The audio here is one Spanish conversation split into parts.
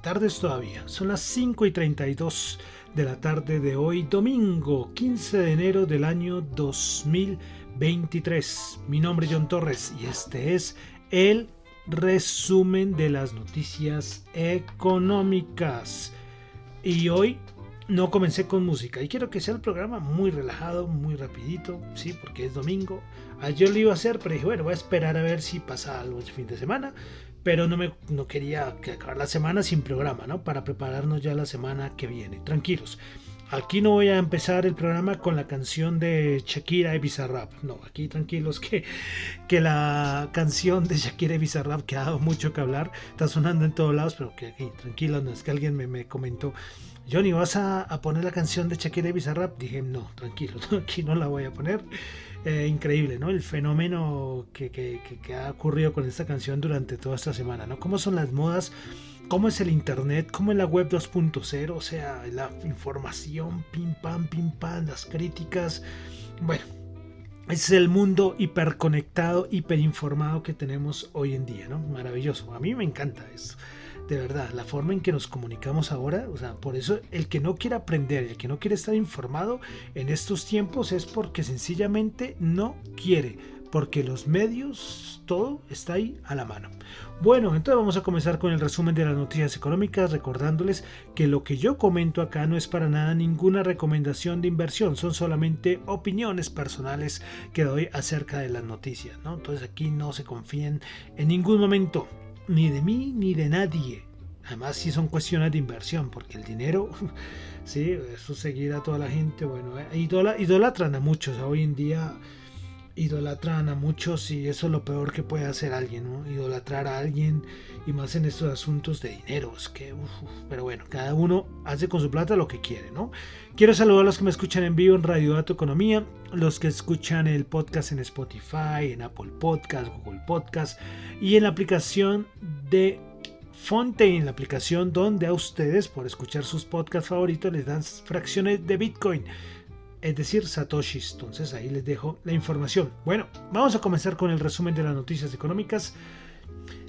Tardes, todavía. Son las 5 y 32 de la tarde de hoy, domingo 15 de enero del año 2023. Mi nombre es John Torres y este es el resumen de las noticias económicas. Y hoy no comencé con música y quiero que sea el programa muy relajado, muy rapidito, sí, porque es domingo. Ayer lo iba a hacer, pero dije, bueno, voy a esperar a ver si pasa algo el fin de semana pero no, me, no quería acabar la semana sin programa, ¿no? Para prepararnos ya la semana que viene. Tranquilos. Aquí no voy a empezar el programa con la canción de Shakira y Bizarrap. No, aquí tranquilos que, que la canción de Shakira y Bizarrap, que ha dado mucho que hablar, está sonando en todos lados, pero que aquí, tranquilos, no es que alguien me, me comentó, Johnny, ¿vas a, a, poner la canción de Shakira y Bizarrap? Dije, no, tranquilo, aquí no la voy a poner. Eh, increíble, ¿no? El fenómeno que, que, ha ocurrido con esta canción durante toda esta semana, ¿no? ¿Cómo son las modas? ¿Cómo es el Internet? ¿Cómo es la web 2.0? O sea, la información, pim pam, pim pam, las críticas. Bueno, es el mundo hiperconectado, hiperinformado que tenemos hoy en día, ¿no? Maravilloso. A mí me encanta eso de verdad, la forma en que nos comunicamos ahora, o sea, por eso el que no quiere aprender, el que no quiere estar informado en estos tiempos es porque sencillamente no quiere, porque los medios, todo está ahí a la mano. Bueno, entonces vamos a comenzar con el resumen de las noticias económicas, recordándoles que lo que yo comento acá no es para nada ninguna recomendación de inversión, son solamente opiniones personales que doy acerca de las noticias, ¿no? Entonces aquí no se confíen en ningún momento ni de mí ni de nadie. Además, si son cuestiones de inversión, porque el dinero, sí, eso seguirá a toda la gente. Bueno, eh, idolatran a muchos. Hoy en día idolatran a muchos y eso es lo peor que puede hacer alguien, ¿no? Idolatrar a alguien y más en estos asuntos de dinero. Es que, pero bueno, cada uno hace con su plata lo que quiere, ¿no? Quiero saludar a los que me escuchan en vivo en Radio Dato Economía, los que escuchan el podcast en Spotify, en Apple Podcast, Google Podcast y en la aplicación de Fontaine, la aplicación donde a ustedes, por escuchar sus podcasts favoritos, les dan fracciones de Bitcoin es decir, satoshis. Entonces ahí les dejo la información. Bueno, vamos a comenzar con el resumen de las noticias económicas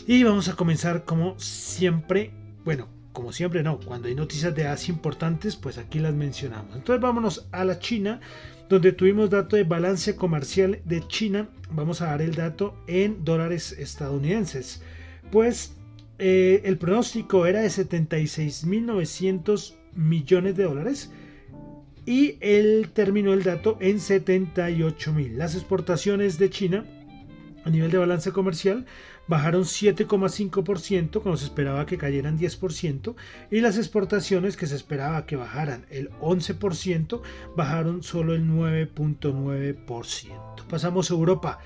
y vamos a comenzar como siempre, bueno, como siempre no, cuando hay noticias de Asia importantes, pues aquí las mencionamos. Entonces vámonos a la China, donde tuvimos dato de balance comercial de China. Vamos a dar el dato en dólares estadounidenses. Pues eh, el pronóstico era de 76.900 millones de dólares y él terminó el dato en 78 mil. Las exportaciones de China a nivel de balance comercial bajaron 7,5% cuando se esperaba que cayeran 10% y las exportaciones que se esperaba que bajaran el 11% bajaron solo el 9.9%. Pasamos a Europa.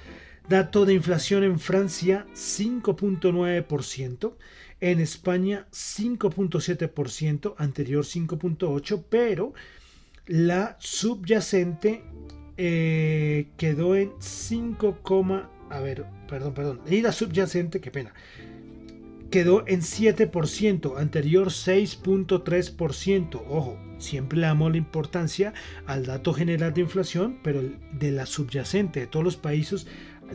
Dato de inflación en Francia 5.9%, en España 5.7%, anterior 5.8%, pero la subyacente eh, quedó en 5, a ver, perdón, perdón. Y la subyacente, qué pena. Quedó en 7%, anterior 6.3%. Ojo, siempre le damos la importancia al dato general de inflación, pero de la subyacente de todos los países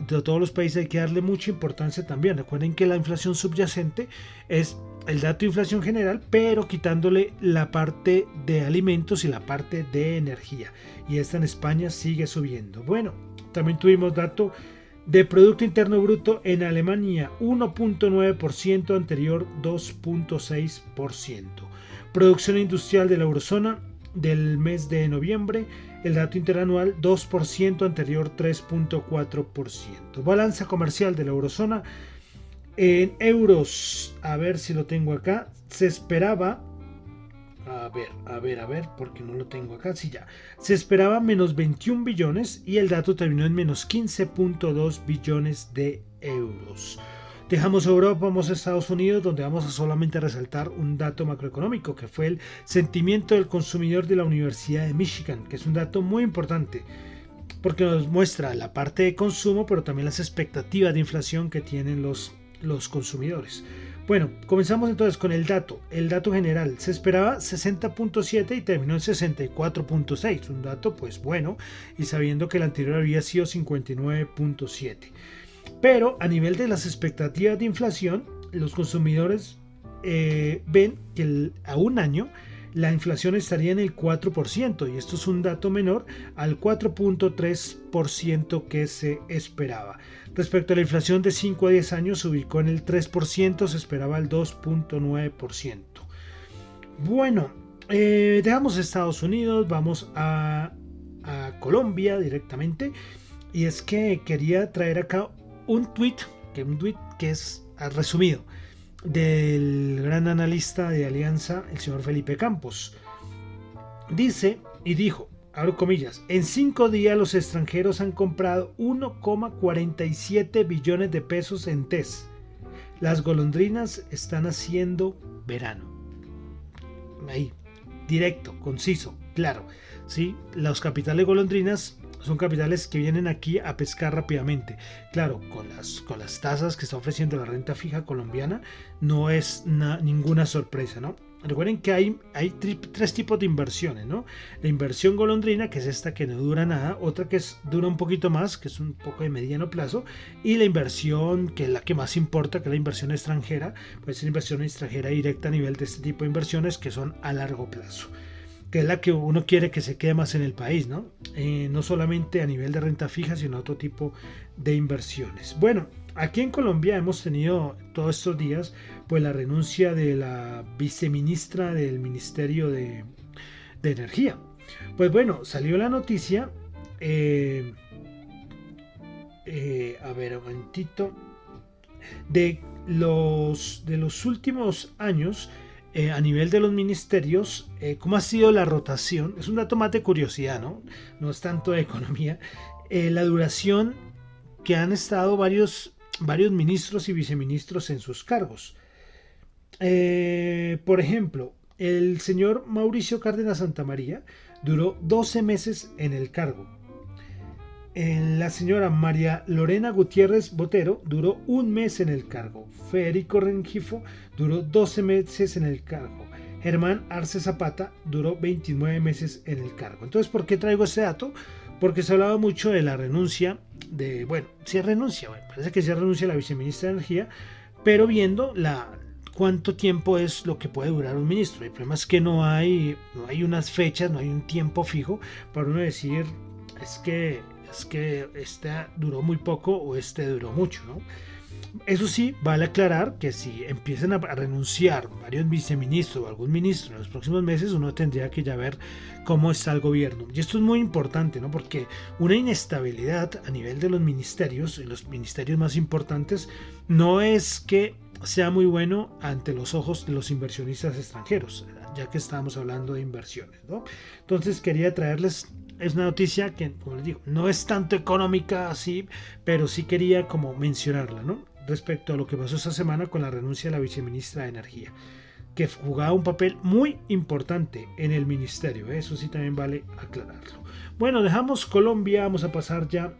de todos los países hay que darle mucha importancia también. Recuerden que la inflación subyacente es el dato de inflación general, pero quitándole la parte de alimentos y la parte de energía. Y esta en España sigue subiendo. Bueno, también tuvimos dato de Producto Interno Bruto en Alemania 1.9%, anterior 2.6%. Producción industrial de la eurozona del mes de noviembre, el dato interanual 2%, anterior 3.4%. Balanza comercial de la eurozona en euros, a ver si lo tengo acá, se esperaba, a ver, a ver, a ver, porque no lo tengo acá, sí ya, se esperaba menos 21 billones y el dato terminó en menos 15.2 billones de euros. Dejamos Europa, vamos a Estados Unidos, donde vamos a solamente resaltar un dato macroeconómico, que fue el sentimiento del consumidor de la Universidad de Michigan, que es un dato muy importante, porque nos muestra la parte de consumo, pero también las expectativas de inflación que tienen los, los consumidores. Bueno, comenzamos entonces con el dato. El dato general se esperaba 60.7 y terminó en 64.6. Un dato pues bueno y sabiendo que el anterior había sido 59.7. Pero a nivel de las expectativas de inflación, los consumidores eh, ven que a un año la inflación estaría en el 4% y esto es un dato menor al 4.3% que se esperaba. Respecto a la inflación de 5 a 10 años se ubicó en el 3%, se esperaba el 2.9%. Bueno, eh, dejamos Estados Unidos, vamos a, Colombia directamente y es que quería traer acá un tweet, que un tweet que es resumido del gran analista de Alianza, el señor Felipe Campos. Dice y dijo, abro comillas, en cinco días los extranjeros han comprado 1,47 billones de pesos en TES. Las golondrinas están haciendo verano. Ahí, directo, conciso, claro. ¿sí? Los capitales golondrinas son capitales que vienen aquí a pescar rápidamente. Claro, con las, con las tasas que está ofreciendo la renta fija colombiana, no es ninguna sorpresa, ¿no? Recuerden que hay, hay tres tipos de inversiones, ¿no? La inversión golondrina, que es esta que no dura nada, otra que es, dura un poquito más, que es un poco de mediano plazo, y la inversión, que es la que más importa, que es la inversión extranjera, pues es inversión extranjera directa a nivel de este tipo de inversiones que son a largo plazo que es la que uno quiere que se quede más en el país, ¿no? Eh, no solamente a nivel de renta fija, sino otro tipo de inversiones. Bueno, aquí en Colombia hemos tenido todos estos días pues la renuncia de la viceministra del Ministerio de, Energía. Pues bueno, salió la noticia, eh, eh, a ver, un momentito, de los, de los últimos años, eh, a nivel de los ministerios, eh, cómo ha sido la rotación. Es un dato más de curiosidad, ¿no? No es tanto de economía. Eh, la duración que han estado varios, varios ministros y viceministros en sus cargos. por ejemplo, el señor Mauricio Cárdenas Santamaría duró 12 meses en el cargo. La señora María Lorena Gutiérrez Botero duró un mes en el cargo. Federico Rengifo duró 12 meses en el cargo. Germán Arce Zapata duró 29 meses en el cargo. Entonces, ¿por qué traigo este dato? Porque se hablaba mucho de la renuncia de, bueno, si renuncia, parece que se renuncia la viceministra de Energía, pero viendo la, cuánto tiempo es lo que puede durar un ministro. El problema es que no hay, no hay unas fechas, no hay un tiempo fijo para uno decir, es que es que este duró muy poco o este duró mucho. Eso sí, vale aclarar que si empiezan a renunciar varios viceministros o algún ministro en los próximos meses, uno tendría que ya ver cómo está el gobierno. Y esto es muy importante, ¿no? Porque una inestabilidad a nivel de los ministerios, en los ministerios más importantes, no es que sea muy bueno ante los ojos de los inversionistas extranjeros, ya que estamos hablando de inversiones. Entonces quería traerles es una noticia que, como les digo, no es tanto económica así, pero sí quería como mencionarla, ¿no? Respecto a lo que pasó esta semana con la renuncia de la viceministra de Energía, que jugaba un papel muy importante en el ministerio, ¿eh? eso sí también vale aclararlo. Bueno, dejamos Colombia, vamos a pasar ya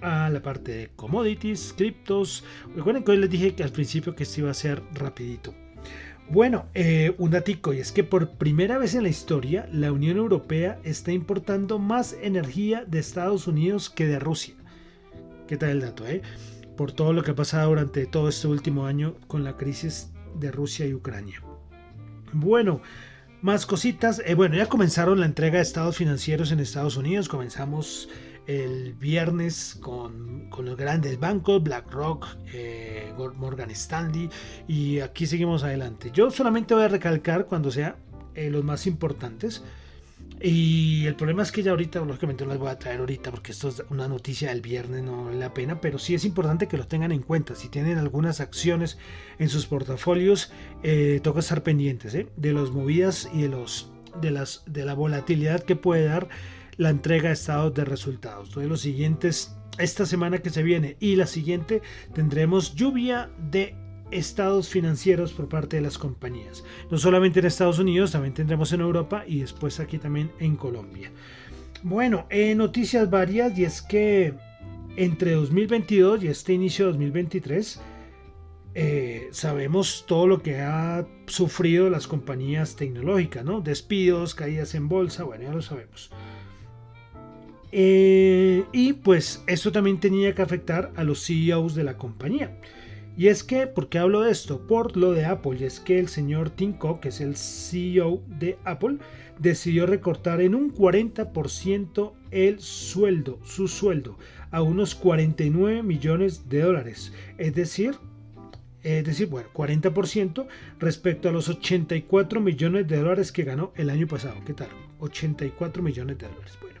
a la parte de commodities, criptos. Recuerden que hoy les dije que al principio que esto iba a ser rapidito. Bueno, eh, un datico, y es que por primera vez en la historia la Unión Europea está importando más energía de Estados Unidos que de Rusia. ¿Qué tal el dato, eh? Por todo lo que ha pasado durante todo este último año con la crisis de Rusia y Ucrania. Bueno, más cositas. Eh, bueno, ya comenzaron la entrega de estados financieros en Estados Unidos. Comenzamos el viernes con, los grandes bancos, BlackRock, eh, Morgan Stanley, y aquí seguimos adelante. Yo solamente voy a recalcar cuando sea eh, los más importantes. Y el problema es que ya ahorita, lógicamente no las voy a traer ahorita porque esto es una noticia del viernes, no vale la pena, pero sí es importante que lo tengan en cuenta. Si tienen algunas acciones en sus portafolios, eh, toca estar pendientes de las movidas y de, los, de, las, de la volatilidad que puede dar la entrega de estados de resultados. Todos los siguientes, esta semana que se viene y la siguiente, tendremos lluvia de estados financieros por parte de las compañías. No solamente en Estados Unidos, también tendremos en Europa y después aquí también en Colombia. Bueno, eh, noticias varias y es que entre 2022 y este inicio de 2023 eh, sabemos todo lo que ha sufrido las compañías tecnológicas, ¿no? Despidos, caídas en bolsa, bueno, ya lo sabemos. Eh, y pues esto también tenía que afectar a los CEOs de la compañía. Y es que, ¿por qué hablo de esto? Por lo de Apple. Y es que el señor Tim Cook, que es el CEO de Apple, decidió recortar en un 40% el sueldo, su sueldo, a unos 49 millones de dólares. Es decir, es decir, bueno, 40% respecto a los 84 millones de dólares que ganó el año pasado. ¿Qué tal? 84 millones de dólares. Bueno,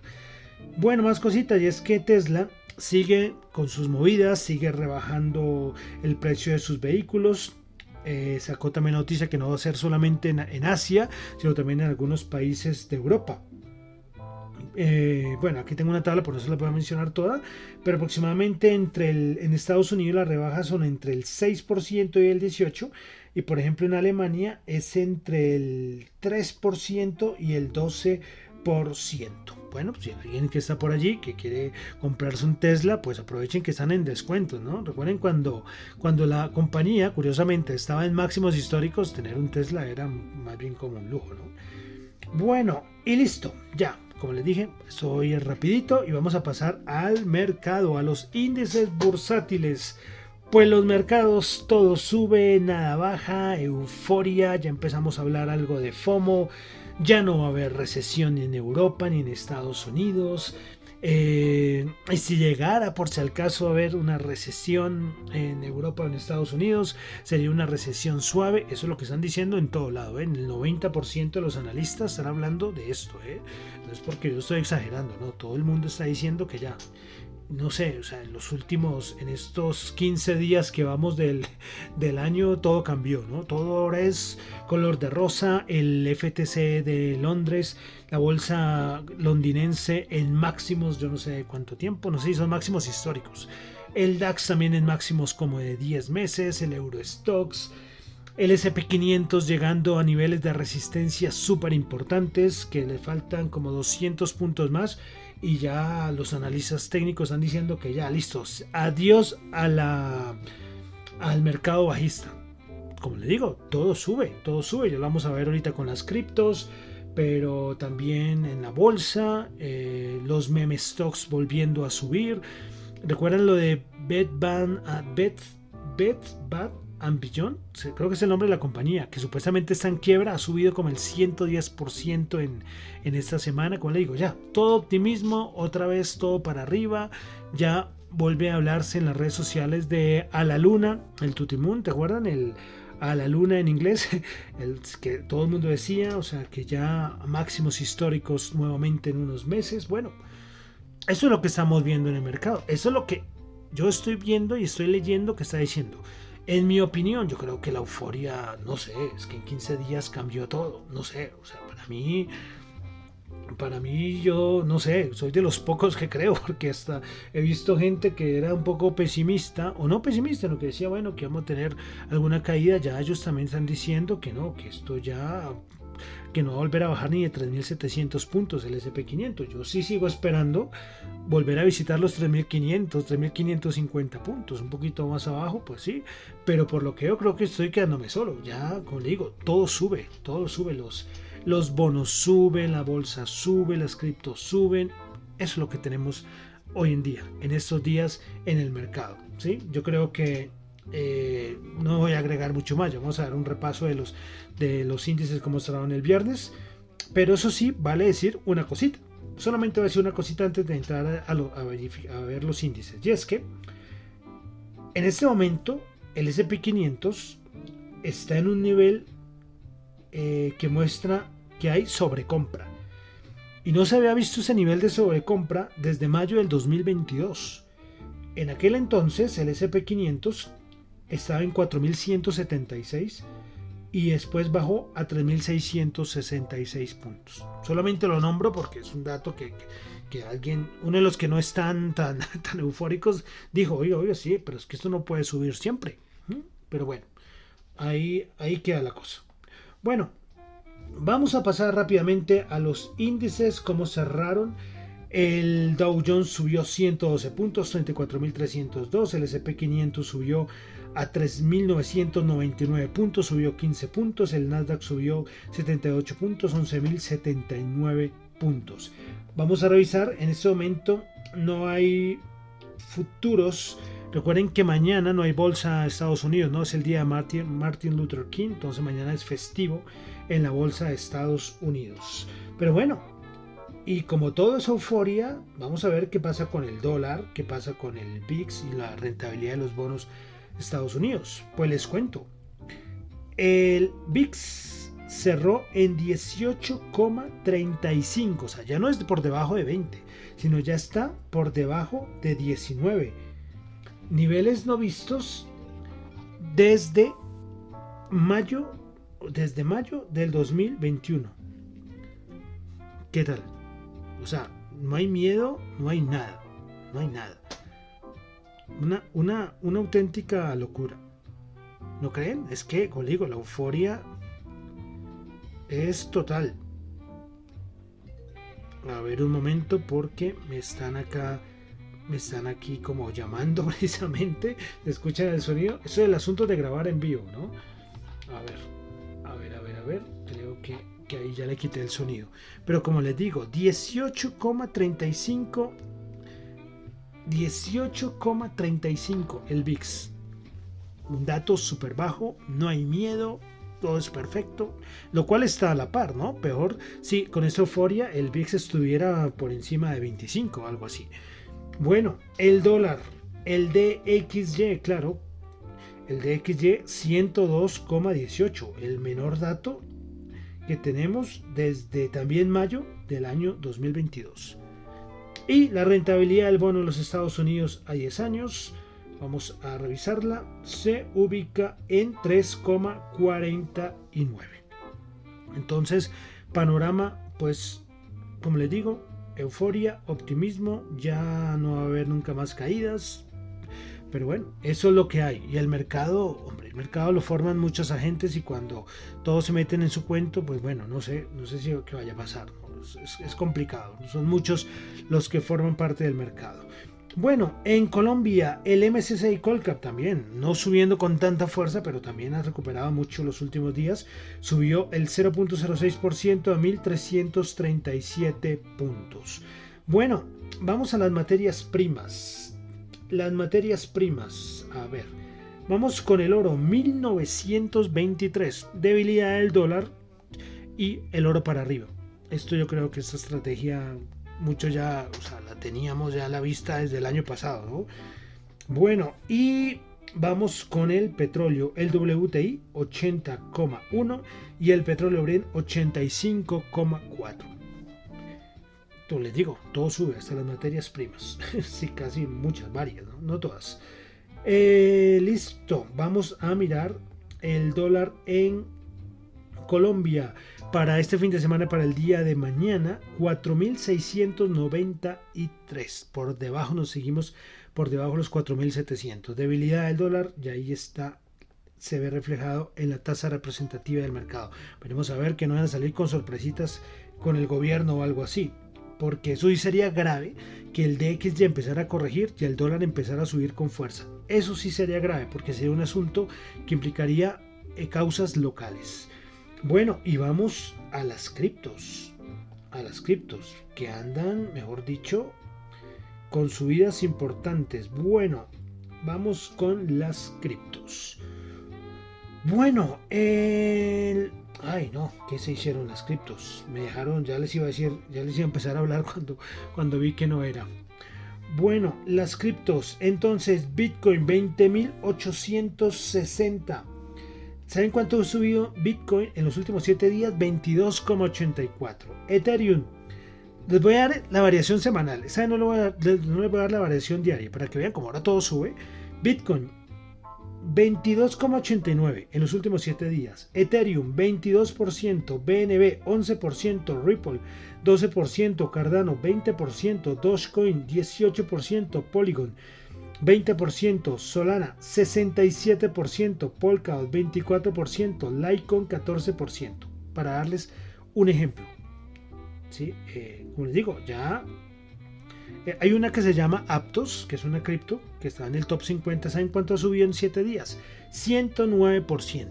bueno más cositas, y es que Tesla sigue con sus movidas, sigue rebajando el precio de sus vehículos. Eh, sacó también noticia que no va a ser solamente en, Asia, sino también en algunos países de Europa. Eh, bueno, aquí tengo una tabla, por eso la voy a mencionar toda, pero aproximadamente entre el, en Estados Unidos las rebajas son entre el 6% y el 18%, y por ejemplo en Alemania es entre el 3% y el 12%. Bueno, pues si alguien que está por allí que quiere comprarse un Tesla, pues aprovechen que están en descuento, ¿no? Recuerden cuando, cuando la compañía, curiosamente, estaba en máximos históricos, tener un Tesla era más bien como un lujo, ¿no? Bueno, y listo, ya. Como les dije, soy rapidito y vamos a pasar al mercado, a los índices bursátiles. Pues los mercados todo sube, nada baja, euforia, ya empezamos a hablar algo de FOMO, ya no va a haber recesión ni en Europa ni en Estados Unidos. Eh, y si llegara por si al caso a haber una recesión en Europa o en Estados Unidos, sería una recesión suave. Eso es lo que están diciendo en todo lado. ¿eh? El 90% de los analistas están hablando de esto. ¿eh? No es porque yo estoy exagerando, ¿no? Todo el mundo está diciendo que ya no sé, o sea, en los últimos, en estos 15 días que vamos del, del, año, todo cambió, ¿no? Todo ahora es color de rosa, el FTC de Londres, la bolsa londinense en máximos, yo no sé cuánto tiempo, no sé si son máximos históricos. El DAX también en máximos como de 10 meses, el Eurostox, el SP500 llegando a niveles de resistencia súper importantes, que le faltan como 200 puntos más y ya los analistas técnicos están diciendo que ya listos, adiós a la, al mercado bajista. Como le digo, todo sube, todo sube, ya lo vamos a ver ahorita con las criptos, pero también en la bolsa, eh, los meme stocks volviendo a subir. ¿Recuerdan lo de Betban, uh, Bet, Bet, Ambition, creo que es el nombre de la compañía, que supuestamente está en quiebra, ha subido como el 110% en, en esta semana. Como le digo, ya, todo optimismo, otra vez todo para arriba, ya vuelve a hablarse en las redes sociales de A la Luna, el Tutimun, ¿te acuerdan? El A la Luna en inglés, el que todo el mundo decía, o sea, que ya máximos históricos nuevamente en unos meses. Bueno, eso es lo que estamos viendo en el mercado, eso es lo que yo estoy viendo y estoy leyendo que está diciendo. En mi opinión, yo creo que la euforia, no sé, es que en 15 días cambió todo, no sé, o sea, para mí, para mí yo, no sé, soy de los pocos que creo, porque hasta he visto gente que era un poco pesimista, o no pesimista, lo que decía, bueno, que vamos a tener alguna caída, ya ellos también están diciendo que no, que esto ya que no va a volver a bajar ni de 3.700 puntos el SP500. Yo sí sigo esperando volver a visitar los 3.500, 3.550 puntos, un poquito más abajo, pues sí, pero por lo que yo creo que estoy quedándome solo. Ya, como le digo, todo sube, todo sube, los, los bonos suben, la bolsa sube, las criptos suben. Eso es lo que tenemos hoy en día, en estos días en el mercado. ¿sí? Yo creo que eh, no voy a agregar mucho más, vamos a dar un repaso de los, de los índices como estaban el viernes, pero eso sí, vale decir una cosita. Solamente voy a decir una cosita antes de entrar a, a, ver los índices. Y es que en este momento el SP500 está en un nivel eh, que muestra que hay sobrecompra. Y no se había visto ese nivel de sobrecompra desde mayo del 2022. En aquel entonces el SP500 estaba en 4176 y después bajó a 3.666 puntos. Solamente lo nombro porque es un dato que, que, alguien, uno de los que no están tan, tan eufóricos, dijo, oye, oye, sí, pero es que esto no puede subir siempre. Pero bueno, ahí, ahí queda la cosa. Bueno, vamos a pasar rápidamente a los índices, cómo cerraron. El Dow Jones subió 112 puntos, 34.302. El SP500 subió a 3.999 puntos, subió 15 puntos. El Nasdaq subió 78 puntos, 11.079 puntos. Vamos a revisar, en este momento no hay futuros. Recuerden que mañana no hay bolsa de Estados Unidos, no es el día de Martin, Martin Luther King, entonces mañana es festivo en la bolsa de Estados Unidos. Pero bueno, y como todo es euforia, vamos a ver qué pasa con el dólar, qué pasa con el VIX y la rentabilidad de los bonos Estados Unidos. Pues les cuento. El VIX cerró en 18,35, o sea, ya no es por debajo de 20, sino ya está por debajo de 19. Niveles no vistos desde mayo desde mayo del 2021. ¿Qué tal? O sea, no hay miedo, no hay nada, no hay nada. Una, una, una auténtica locura. ¿No creen? Es que, como digo, la euforia es total. A ver un momento porque me están acá, me están aquí como llamando precisamente. ¿Escuchan el sonido? Eso es el asunto de grabar en vivo, ¿no? A ver, a ver, a ver, a ver. Creo que, que ahí ya le quité el sonido. Pero como les digo, 18,35 18,35 el VIX. Un dato súper bajo, no hay miedo, todo es perfecto, lo cual está a la par, ¿no? Peor si con esta euforia el VIX estuviera por encima de 25, algo así. Bueno, el dólar, el DXY, claro, el DXY 102,18, el menor dato que tenemos desde también mayo del año 2022. Y la rentabilidad del bono en los Estados Unidos a 10 años, vamos a revisarla, se ubica en 3,49. Entonces, panorama, pues, como les digo, euforia, optimismo, ya no va a haber nunca más caídas. Pero bueno, eso es lo que hay. Y el mercado, hombre, el mercado lo forman muchos agentes y cuando todos se meten en su cuento, pues bueno, no sé, no sé si qué vaya a pasar es, complicado. Son muchos los que forman parte del mercado. Bueno, en Colombia el MSCI Colcap también, no subiendo con tanta fuerza, pero también ha recuperado mucho los últimos días. Subió el 0.06% a 1.337 puntos. Bueno, vamos a las materias primas. Las materias primas, a ver, vamos con el oro 1923, debilidad del dólar y el oro para arriba esto yo creo que esta estrategia mucho ya, la teníamos ya a la vista desde el año pasado, ¿no? Bueno, y vamos con el petróleo, el WTI 80,1 y el petróleo Brent 85,4. Entonces les digo, todo sube, hasta las materias primas. sí, casi muchas, varias, no, no todas. Eh, listo, vamos a mirar el dólar en Colombia para este fin de semana, para el día de mañana, 4.693. Por debajo nos seguimos por debajo de los 4.700. Debilidad del dólar, y ahí está, se ve reflejado en la tasa representativa del mercado. Veremos a ver que no van a salir con sorpresitas con el gobierno o algo así. Porque eso sí sería grave que el DX ya empezara a corregir y el dólar empezara a subir con fuerza. Eso sí sería grave porque sería un asunto que implicaría eh, causas locales. Bueno, y vamos a las criptos. A las criptos, que andan, mejor dicho, con subidas importantes. Bueno, vamos con las criptos. Bueno, el... Ay, no, ¿qué se hicieron las criptos? Me dejaron, ya les iba a decir, ya les iba a empezar a hablar cuando, cuando vi que no era. Bueno, las criptos. Entonces, Bitcoin 20.860. ¿Saben cuánto ha subido Bitcoin en los últimos 7 días? 22,84. Ethereum. Les voy a dar la variación semanal. ¿Saben? No, les voy a dar, la variación diaria para que vean cómo ahora todo sube. Bitcoin 22,89 en los últimos 7 días. Ethereum 22%, BNB 11%, Ripple 12%, Cardano 20%, Dogecoin 18%, Polygon 20%, Solana 67%, Polkadot 24%, Litecoin 14%, para darles un ejemplo. ¿Sí? Eh, como les digo, ya eh, hay una que se llama Aptos, que es una cripto, que está en el top 50. ¿Saben cuánto ha subido en 7 días? 109%.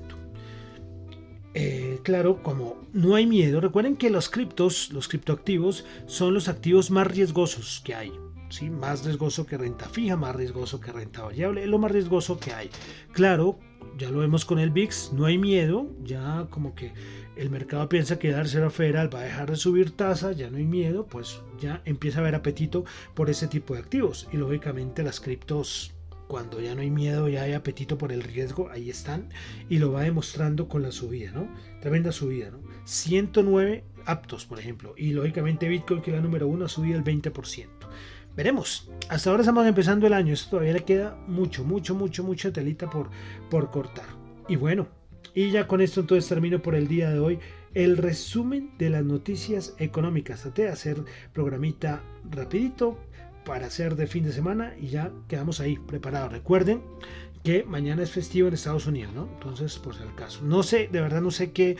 Eh, claro, como no hay miedo, recuerden que los criptos, los criptoactivos, son los activos más riesgosos que hay. Más riesgoso que renta fija, más riesgoso que renta variable, es lo más riesgoso que hay. Claro, ya lo vemos con el VIX, no hay miedo, ya como que el mercado piensa que la Reserva Federal va a dejar de subir tasa, ya no hay miedo, pues ya empieza a haber apetito por ese tipo de activos. Y lógicamente las criptos, cuando ya no hay miedo, ya hay apetito por el riesgo, ahí están. Y lo va demostrando con la subida, ¿no? Tremenda subida, ¿no? 109 aptos, por ejemplo. Y lógicamente Bitcoin, que es la número uno, ha subido el 20%. Veremos. Hasta ahora estamos empezando el año. Esto todavía le queda mucho, mucho, mucho, mucha telita por, por cortar. Y bueno, y ya con esto entonces termino por el día de hoy el resumen de las noticias económicas. Traté de hacer programita rapidito para hacer de fin de semana y ya quedamos ahí preparados. Recuerden que mañana es festivo en Estados Unidos, ¿no? Entonces, por si el caso. No sé, de verdad no sé qué,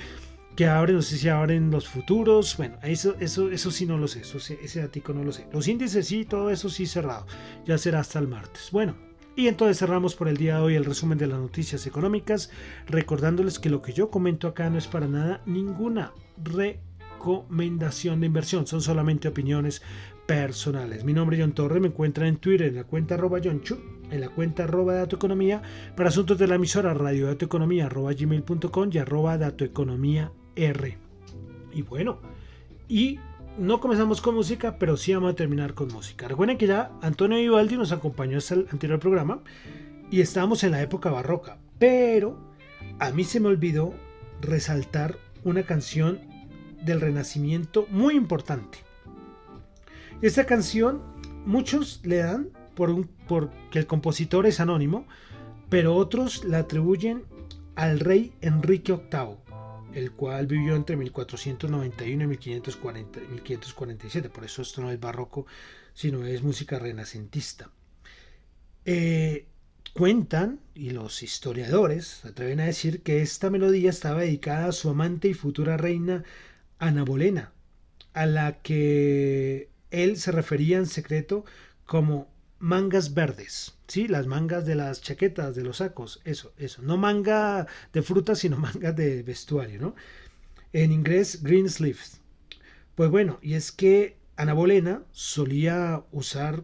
qué abren, no sé si abren los futuros. Bueno, eso, eso, eso sí no lo sé, eso, ese datico no lo sé. Los índices sí, todo eso sí cerrado. Ya será hasta el martes. Bueno, y entonces cerramos por el día de hoy el resumen de las noticias económicas, recordándoles que lo que yo comento acá no es para nada ninguna recomendación de inversión, son solamente opiniones personales. Mi nombre es John Torre, me encuentran en Twitter en la cuenta arroba John Chu, en la cuenta arroba datoeconomía, para asuntos de la emisora radio datoeconomía arroba gmail.com y arroba datoeconomía R. Y bueno, y no comenzamos con música, pero sí vamos a terminar con música. Recuerden que ya Antonio Vivaldi nos acompañó hasta el anterior programa y estábamos en la época barroca, pero a mí se me olvidó resaltar una canción del Renacimiento muy importante. Esta canción muchos le dan por, un, que el compositor es anónimo, pero otros la atribuyen al rey Enrique VIII el cual vivió entre 1491 y 1540, 1547. Por eso esto no es barroco, sino es música renacentista. Eh, cuentan, y los historiadores se atreven a decir, que esta melodía estaba dedicada a su amante y futura reina Ana Bolena, a la que él se refería en secreto como mangas verdes, ¿sí? Las mangas de las chaquetas, de los sacos, eso, eso. No manga de frutas, sino manga de vestuario, ¿no? En inglés, green sleeves. Pues bueno, y es que Ana Bolena solía usar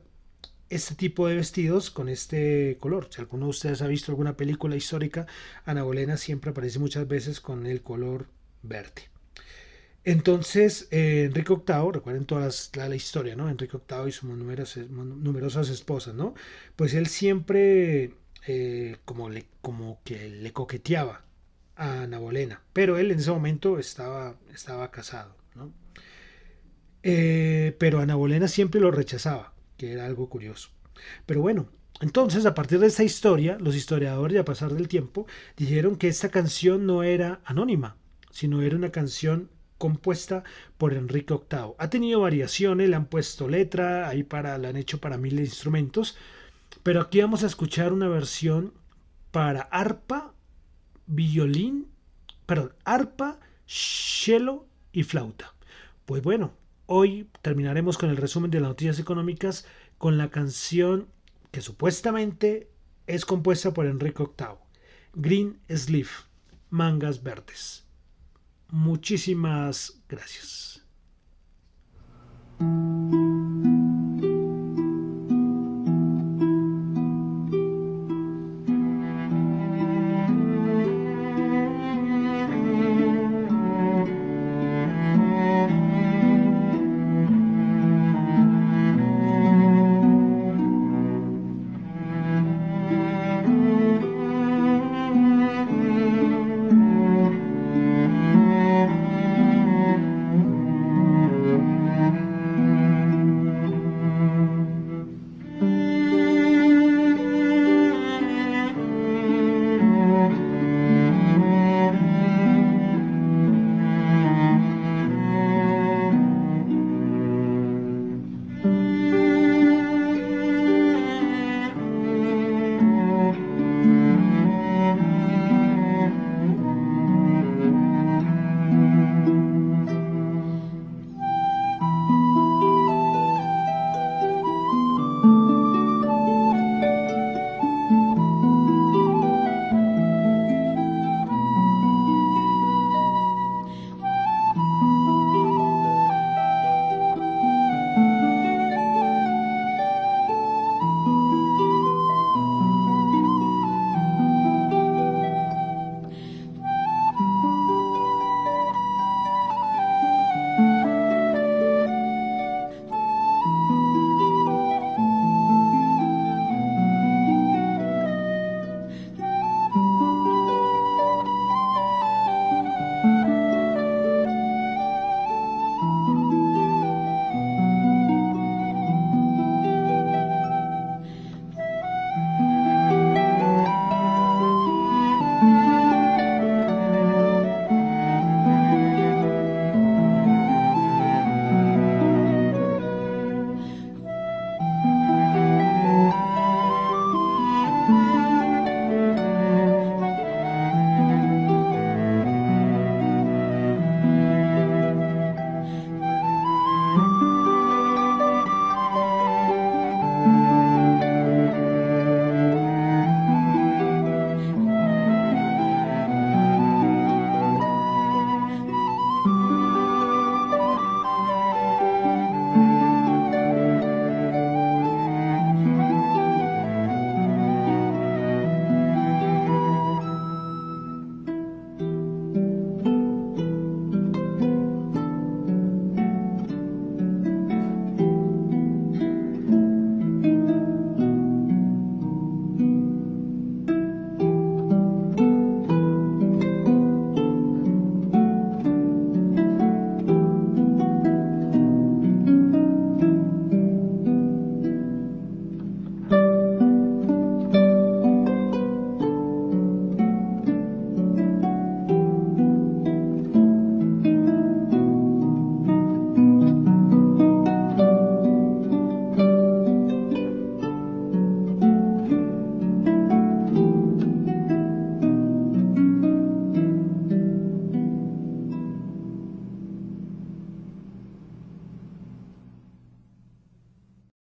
este tipo de vestidos con este color. Si alguno de ustedes ha visto alguna película histórica, Ana Bolena siempre aparece muchas veces con el color verde. Entonces, eh, Enrique VIII, recuerden toda la, historia, ¿no? Enrique VIII y sus numerosas, numerosas esposas, ¿no? Pues él siempre eh, como, le, como que le coqueteaba a Ana Bolena, pero él en ese momento estaba, estaba casado, ¿no? Eh, pero Ana Bolena siempre lo rechazaba, que era algo curioso. Pero bueno, entonces a partir de esta historia, los historiadores, a pasar del tiempo, dijeron que esta canción no era anónima, sino era una canción compuesta por Enrique VIII. Ha tenido variaciones, le han puesto letra, ahí para, la han hecho para de instrumentos, pero aquí vamos a escuchar una versión para arpa, violín, perdón, arpa, cello y flauta. Pues bueno, hoy terminaremos con el resumen de las noticias económicas con la canción que supuestamente es compuesta por Enrique VIII, Green Sleeve, Mangas Verdes. Muchísimas gracias.